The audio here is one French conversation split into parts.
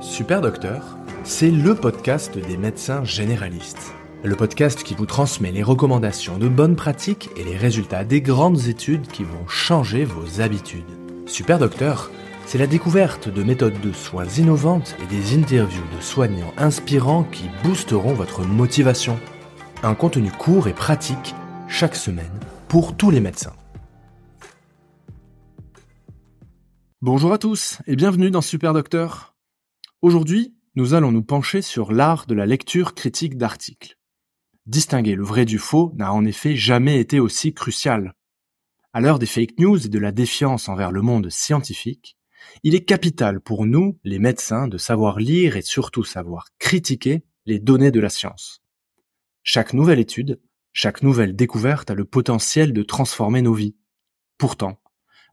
Super Docteur, c'est le podcast des médecins généralistes. Le podcast qui vous transmet les recommandations de bonnes pratiques et les résultats des grandes études qui vont changer vos habitudes. Super Docteur, c'est la découverte de méthodes de soins innovantes et des interviews de soignants inspirants qui boosteront votre motivation. Un contenu court et pratique chaque semaine pour tous les médecins. Bonjour à tous et bienvenue dans Super Docteur. Aujourd'hui, nous allons nous pencher sur l'art de la lecture critique d'articles. Distinguer le vrai du faux n'a en effet jamais été aussi crucial. À l'heure des fake news et de la défiance envers le monde scientifique, il est capital pour nous, les médecins, de savoir lire et surtout savoir critiquer les données de la science. Chaque nouvelle étude, chaque nouvelle découverte a le potentiel de transformer nos vies. Pourtant,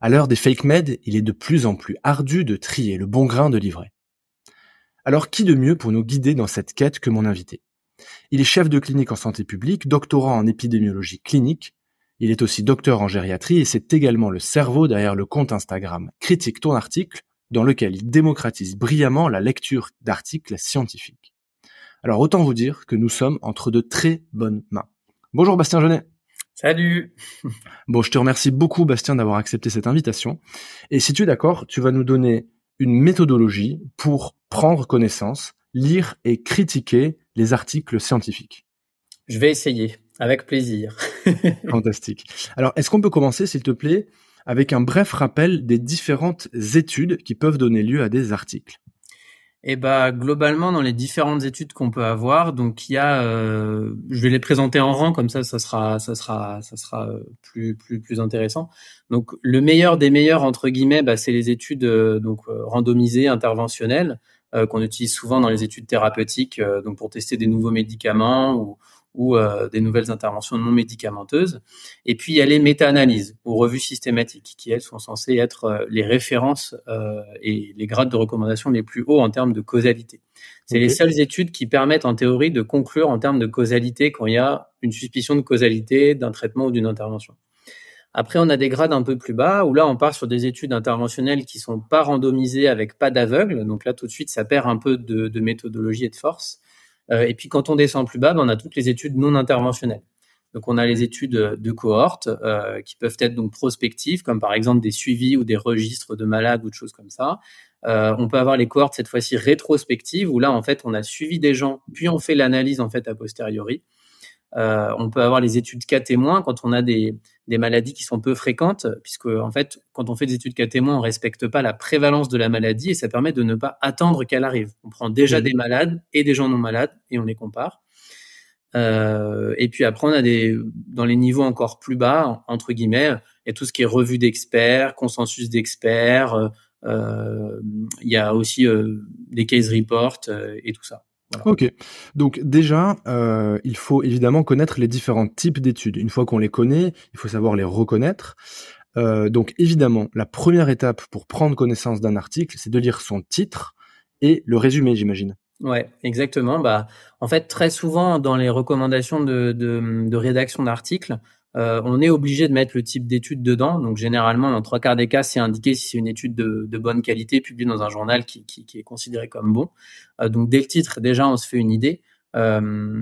à l'heure des fake med, il est de plus en plus ardu de trier le bon grain de livret. Alors qui de mieux pour nous guider dans cette quête que mon invité? Il est chef de clinique en santé publique, doctorant en épidémiologie clinique, il est aussi docteur en gériatrie et c'est également le cerveau derrière le compte Instagram Critique ton article, dans lequel il démocratise brillamment la lecture d'articles scientifiques. Alors autant vous dire que nous sommes entre de très bonnes mains. Bonjour Bastien Genet. Salut. Bon, je te remercie beaucoup Bastien d'avoir accepté cette invitation. Et si tu es d'accord, tu vas nous donner une méthodologie pour prendre connaissance, lire et critiquer les articles scientifiques. Je vais essayer, avec plaisir. Fantastique. Alors, est-ce qu'on peut commencer, s'il te plaît, avec un bref rappel des différentes études qui peuvent donner lieu à des articles? Et eh bah globalement dans les différentes études qu'on peut avoir, donc il y a, euh, je vais les présenter en rang comme ça, ça sera, ça sera, ça sera euh, plus plus plus intéressant. Donc le meilleur des meilleurs entre guillemets, bah, c'est les études euh, donc randomisées interventionnelles qu'on utilise souvent dans les études thérapeutiques, donc pour tester des nouveaux médicaments ou ou euh, des nouvelles interventions non médicamenteuses. Et puis il y a les méta-analyses ou revues systématiques qui elles sont censées être euh, les références euh, et les grades de recommandation les plus hauts en termes de causalité. C'est les seules études qui permettent en théorie de conclure en termes de causalité quand il y a une suspicion de causalité d'un traitement ou d'une intervention. Après, on a des grades un peu plus bas où là, on part sur des études interventionnelles qui sont pas randomisées avec pas d'aveugle. Donc là, tout de suite, ça perd un peu de, de méthodologie et de force. Euh, et puis quand on descend plus bas, ben, on a toutes les études non interventionnelles. Donc on a les études de cohorte euh, qui peuvent être donc prospectives, comme par exemple des suivis ou des registres de malades ou de choses comme ça. Euh, on peut avoir les cohortes cette fois-ci rétrospectives où là en fait on a suivi des gens, puis on fait l'analyse en fait a posteriori. Euh, on peut avoir les études cas témoins quand on a des, des, maladies qui sont peu fréquentes, puisque en fait, quand on fait des études cas témoins, on respecte pas la prévalence de la maladie et ça permet de ne pas attendre qu'elle arrive. On prend déjà des malades et des gens non malades et on les compare. Euh, et puis après, on a des dans les niveaux encore plus bas, entre guillemets, il y a tout ce qui est revue d'experts, consensus d'experts. Euh, il y a aussi des case reports et tout ça. Ok. Donc déjà, euh, il faut évidemment connaître les différents types d'études. Une fois qu'on les connaît, il faut savoir les reconnaître. Euh, donc évidemment, la première étape pour prendre connaissance d'un article, c'est de lire son titre et le résumé, j'imagine. Ouais, exactement. Bah, en fait, très souvent dans les recommandations de, de, de rédaction d'articles, euh, on est obligé de mettre le type d'étude dedans. Donc généralement, dans trois quarts des cas, c'est indiqué si c'est une étude de, bonne qualité publiée dans un journal qui, est considéré comme bon. Euh, donc dès le titre, déjà, on se fait une idée. Euh,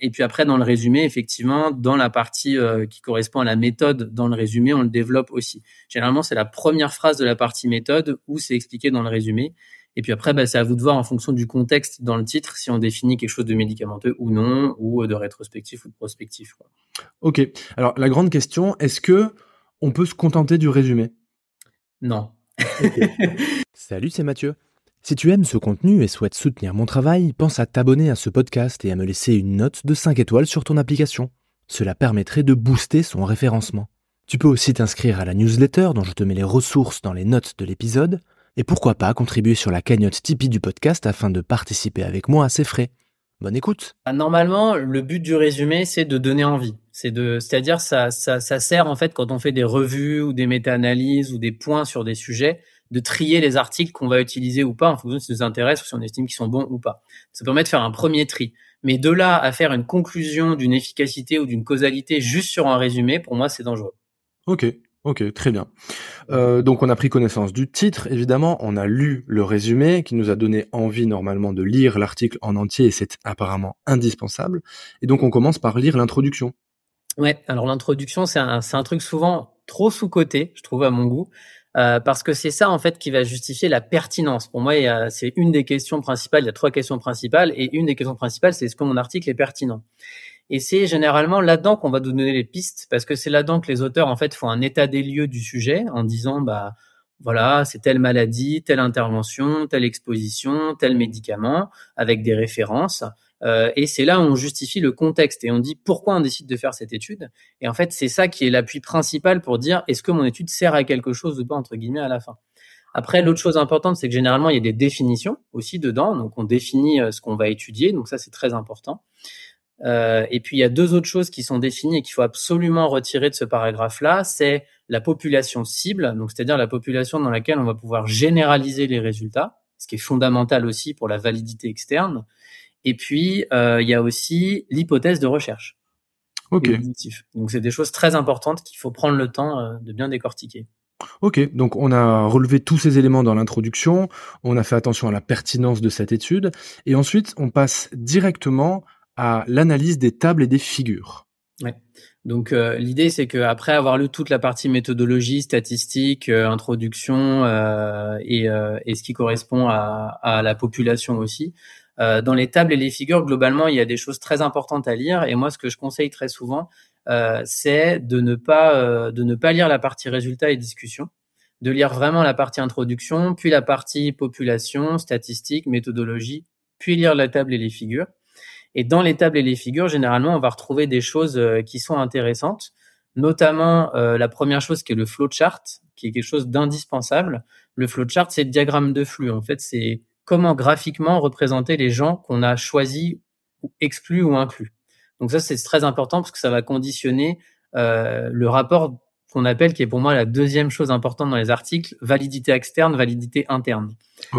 et puis après, dans le résumé, effectivement, dans la partie qui correspond à la méthode, dans le résumé, on le développe aussi. Généralement, c'est la première phrase de la partie méthode où c'est expliqué dans le résumé. Et puis après, bah, c'est à vous de voir en fonction du contexte dans le titre si on définit quelque chose de médicamenteux ou non, ou de rétrospectif ou de prospectif. Quoi. Ok. Alors la grande question, est-ce que on peut se contenter du résumé? Non. Salut, c'est Mathieu. Si tu aimes ce contenu et souhaites soutenir mon travail, pense à t'abonner à ce podcast et à me laisser une note de 5 étoiles sur ton application. Cela permettrait de booster son référencement. Tu peux aussi t'inscrire à la newsletter dont je te mets les ressources dans les notes de l'épisode et pourquoi pas contribuer sur la cagnotte Tipeee du podcast afin de participer avec moi à ses frais. Bonne écoute. Ah, normalement, le but du résumé, c'est de donner envie. C'est de, c'est-à-dire, ça, ça, ça sert en fait quand on fait des revues ou des méta-analyses ou des points sur des sujets, de trier les articles qu'on va utiliser ou pas en fonction de si ça nous intéresse ou si on estime qu'ils sont bons ou pas. Ça permet de faire un premier tri. Mais de là à faire une conclusion d'une efficacité ou d'une causalité juste sur un résumé, pour moi, c'est dangereux. Ok, Ok, très bien. Euh, donc on a pris connaissance du titre, évidemment, on a lu le résumé qui nous a donné envie normalement de lire l'article en entier et c'est apparemment indispensable. Et donc on commence par lire l'introduction. Ouais, alors l'introduction c'est un, un truc souvent trop sous-coté, je trouve à mon goût. Euh, parce que c'est ça en fait qui va justifier la pertinence. Pour moi, c'est une des questions principales. Il y a trois questions principales et une des questions principales, c'est est-ce que mon article est pertinent? Et c'est généralement là-dedans qu'on va nous donner les pistes, parce que c'est là-dedans que les auteurs en fait font un état des lieux du sujet en disant bah voilà c'est telle maladie, telle intervention, telle exposition, tel médicament, avec des références. Euh, et c'est là où on justifie le contexte et on dit pourquoi on décide de faire cette étude. Et en fait, c'est ça qui est l'appui principal pour dire est-ce que mon étude sert à quelque chose ou pas entre guillemets à la fin? Après, l'autre chose importante, c'est que généralement il y a des définitions aussi dedans, donc on définit euh, ce qu'on va étudier, donc ça c'est très important. Euh, et puis il y a deux autres choses qui sont définies et qu'il faut absolument retirer de ce paragraphe-là, c'est la population cible, donc c'est-à-dire la population dans laquelle on va pouvoir généraliser les résultats, ce qui est fondamental aussi pour la validité externe. Et puis, euh, il y a aussi l'hypothèse de recherche. Ok. Donc, c'est des choses très importantes qu'il faut prendre le temps euh, de bien décortiquer. Ok, donc on a relevé tous ces éléments dans l'introduction, on a fait attention à la pertinence de cette étude, et ensuite on passe directement à l'analyse des tables et des figures. Ouais. Donc euh, l'idée c'est que après avoir lu toute la partie méthodologie, statistique, euh, introduction euh, et, et, ce qui correspond à, à la population aussi, euh, dans les tables et les figures, globalement, il y a des choses très importantes à lire. Et moi, ce que je conseille très souvent, euh, c'est de ne pas euh, de ne pas lire la partie résultats et discussion, de lire vraiment la partie introduction, puis la partie population, statistiques, méthodologie, puis lire la table et les figures. Et dans les tables et les figures, généralement, on va retrouver des choses qui sont intéressantes, notamment la première chose qui est le flowchart, qui est quelque chose d'indispensable. Le flowchart, c'est le diagramme de flux. En fait, c'est comment graphiquement représenter les gens qu'on a choisis, ou exclus ou inclus. Donc ça, c'est très important parce que ça va conditionner euh, le rapport qu'on appelle, qui est pour moi la deuxième chose importante dans les articles, validité externe, validité interne.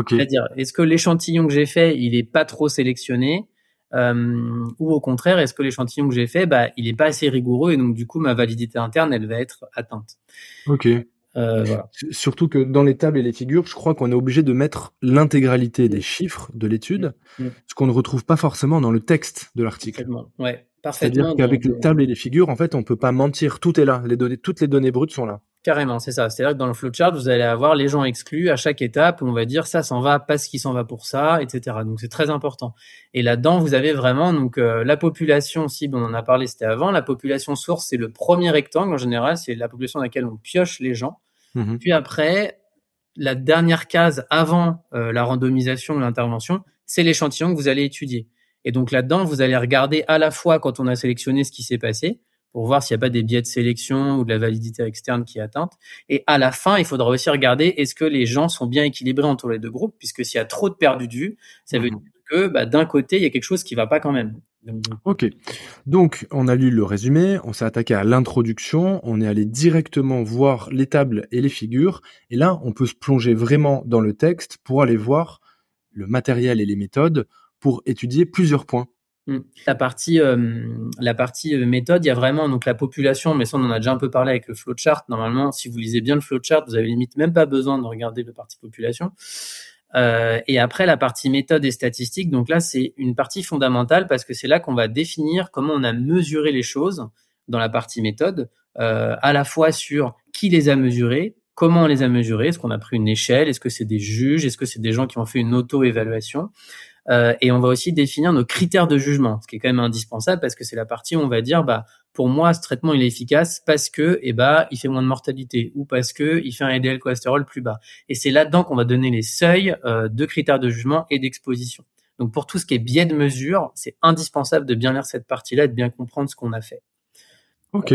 C'est-à-dire, est-ce que l'échantillon que j'ai fait, il est pas trop sélectionné? Euh, ou au contraire, est-ce que l'échantillon que j'ai fait, bah, il est pas assez rigoureux et donc du coup ma validité interne, elle va être atteinte. Ok. Euh, Surtout que dans les tables et les figures, je crois qu'on est obligé de mettre l'intégralité des chiffres de l'étude, ce qu'on ne retrouve pas forcément dans le texte de l'article. Ouais, C'est-à-dire qu'avec les euh, tables et les figures, en fait, on peut pas mentir. Tout est là. Les données, toutes les données brutes sont là. Carrément, c'est ça. C'est-à-dire que dans le flowchart, vous allez avoir les gens exclus à chaque étape. On va dire ça s'en va parce qu'il s'en va pour ça, etc. Donc c'est très important. Et là-dedans, vous avez vraiment donc euh, la population cible. On en a parlé, c'était avant. La population source, c'est le premier rectangle en général. C'est la population dans laquelle on pioche les gens. Mhm. Puis après, la dernière case avant euh, la randomisation ou l'intervention, c'est l'échantillon que vous allez étudier. Et donc là-dedans, vous allez regarder à la fois quand on a sélectionné ce qui s'est passé, pour voir s'il n'y a pas des biais de sélection ou de la validité externe qui est atteinte. Et à la fin, il faudra aussi regarder est-ce que les gens sont bien équilibrés entre les deux groupes, puisque s'il y a trop de perdus de vue, ça veut mhm. dire que bah, d'un côté, il y a quelque chose qui va pas quand même. Ok. Donc, on a lu le résumé, on s'est attaqué à l'introduction, on est allé directement voir les tables et les figures, et là, on peut se plonger vraiment dans le texte pour aller voir le matériel et les méthodes pour étudier plusieurs points. Hmm. La partie, euh, la partie euh, méthode, il y a vraiment donc la population, mais ça on en a déjà un peu parlé avec le flowchart. Normalement, si vous lisez bien le flowchart, vous avez limite même pas besoin de regarder le partie population. Euh, et après, la partie méthode et statistique, donc là, c'est une partie fondamentale parce que c'est là qu'on va définir comment on a mesuré les choses dans la partie méthode, à la fois sur qui les a mesurés, comment on les a mesurés, est-ce qu'on a pris une échelle, est-ce que c'est des juges, est-ce que c'est des gens qui ont fait une auto-évaluation. Euh, et on va aussi définir nos critères de jugement, ce qui est quand même indispensable parce que c'est la partie où on va dire, bah, pour moi, ce traitement il est efficace parce que, eh bah, il fait moins de mortalité ou parce que il fait un LDL cholestérol plus bas. Et c'est là-dedans qu'on va donner les seuils euh, de critères de jugement et d'exposition. Donc pour tout ce qui est biais de mesure, c'est indispensable de bien lire cette partie-là et de bien comprendre ce qu'on a fait. Ok.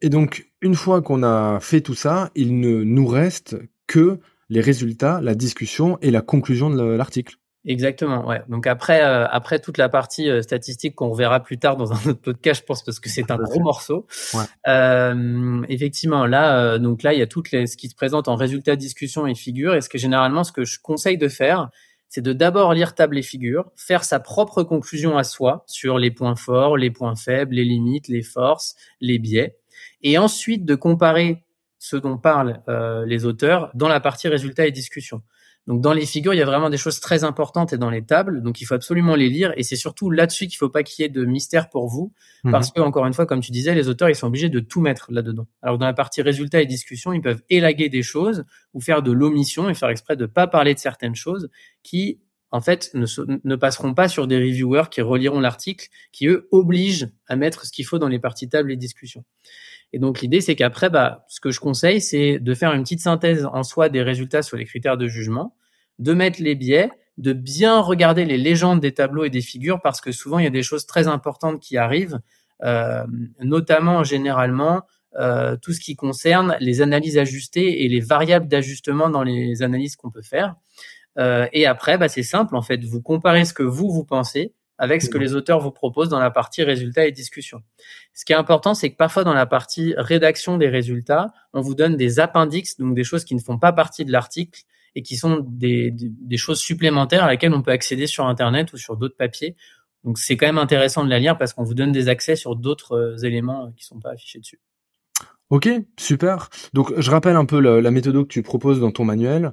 Et donc une fois qu'on a fait tout ça, il ne nous reste que les résultats, la discussion et la conclusion de l'article. Exactement, ouais. Donc après, euh, après toute la partie euh, statistique qu'on verra plus tard dans un autre podcast, je pense parce que c'est un gros morceau. Ouais. Euh, effectivement, là, euh, donc là, il y a toutes les ce qui se présente en résultats, discussion et figures. Et ce que généralement, ce que je conseille de faire, c'est de d'abord lire table et figures, faire sa propre conclusion à soi sur les points forts, les points faibles, les limites, les forces, les biais, et ensuite de comparer ce dont parlent les auteurs dans la partie résultats et discussions. Donc dans les figures, il y a vraiment des choses très importantes et dans les tables, donc il faut absolument les lire et c'est surtout là-dessus qu'il faut pas qu'il y ait de mystère pour vous mhm. parce que encore une fois, comme tu disais, les auteurs ils sont obligés de tout mettre là-dedans. Alors dans la partie résultats et discussions, ils peuvent élaguer des choses ou faire de l'omission et faire exprès de pas parler de certaines choses qui en fait ne, ne passeront pas sur des reviewers qui reliront l'article, qui eux obligent à mettre ce qu'il faut dans les parties tables et discussions. Et donc l'idée, c'est qu'après, bah, ce que je conseille, c'est de faire une petite synthèse en soi des résultats sur les critères de jugement, de mettre les biais, de bien regarder les légendes des tableaux et des figures, parce que souvent il y a des choses très importantes qui arrivent, euh, notamment généralement euh, tout ce qui concerne les analyses ajustées et les variables d'ajustement dans les analyses qu'on peut faire. Euh, et après, bah, c'est simple en fait, vous comparez ce que vous vous pensez avec ce que les auteurs vous proposent dans la partie résultats et discussions. Ce qui est important, c'est que parfois dans la partie rédaction des résultats, on vous donne des appendices, donc des choses qui ne font pas partie de l'article et qui sont des, des, choses supplémentaires à laquelle on peut accéder sur Internet ou sur d'autres papiers. Donc c'est quand même intéressant de la lire parce qu'on vous donne des accès sur d'autres euh, éléments qui sont pas affichés dessus. Ok, super. Donc je rappelle un peu la, la méthode que tu proposes dans ton manuel.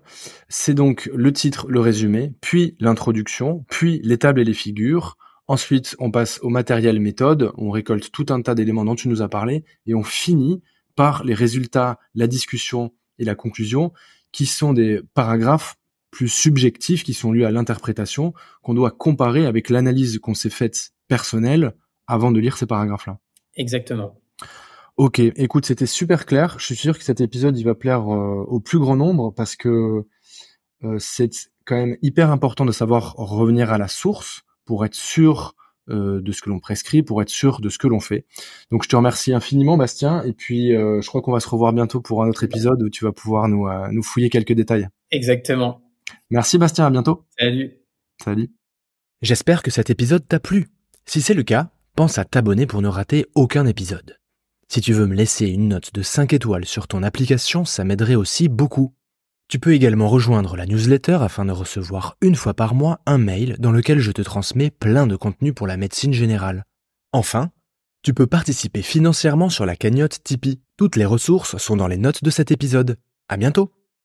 C'est donc le titre, le résumé, puis l'introduction, puis les tables et les figures. Ensuite, on passe au matériel méthode, on récolte tout un tas d'éléments dont tu nous as parlé, et on finit par les résultats, la discussion et la conclusion, qui sont des paragraphes plus subjectifs, qui sont liés à l'interprétation, qu'on doit comparer avec l'analyse qu'on s'est faite personnelle avant de lire ces paragraphes-là. Exactement. Ok, écoute, c'était super clair. Je suis sûr que cet épisode, il va plaire euh, au plus grand nombre parce que euh, c'est quand même hyper important de savoir revenir à la source pour être sûr euh, de ce que l'on prescrit, pour être sûr de ce que l'on fait. Donc je te remercie infiniment, Bastien, et puis je crois qu'on va se revoir bientôt pour un autre épisode où tu vas pouvoir nous, nous fouiller quelques détails. Exactement. Merci Bastien, à bientôt. Salut. Salut. J'espère que cet épisode t'a plu. Si c'est le cas, pense à t'abonner pour ne rater aucun épisode. Si tu veux me laisser une note de 5 étoiles sur ton application, ça m'aiderait aussi beaucoup. Tu peux également rejoindre la newsletter afin de recevoir une fois par mois un mail dans lequel je te transmets plein de contenu pour la médecine générale. Enfin, tu peux participer financièrement sur la cagnotte Tipeee. Toutes les ressources sont dans les notes de cet épisode. À bientôt!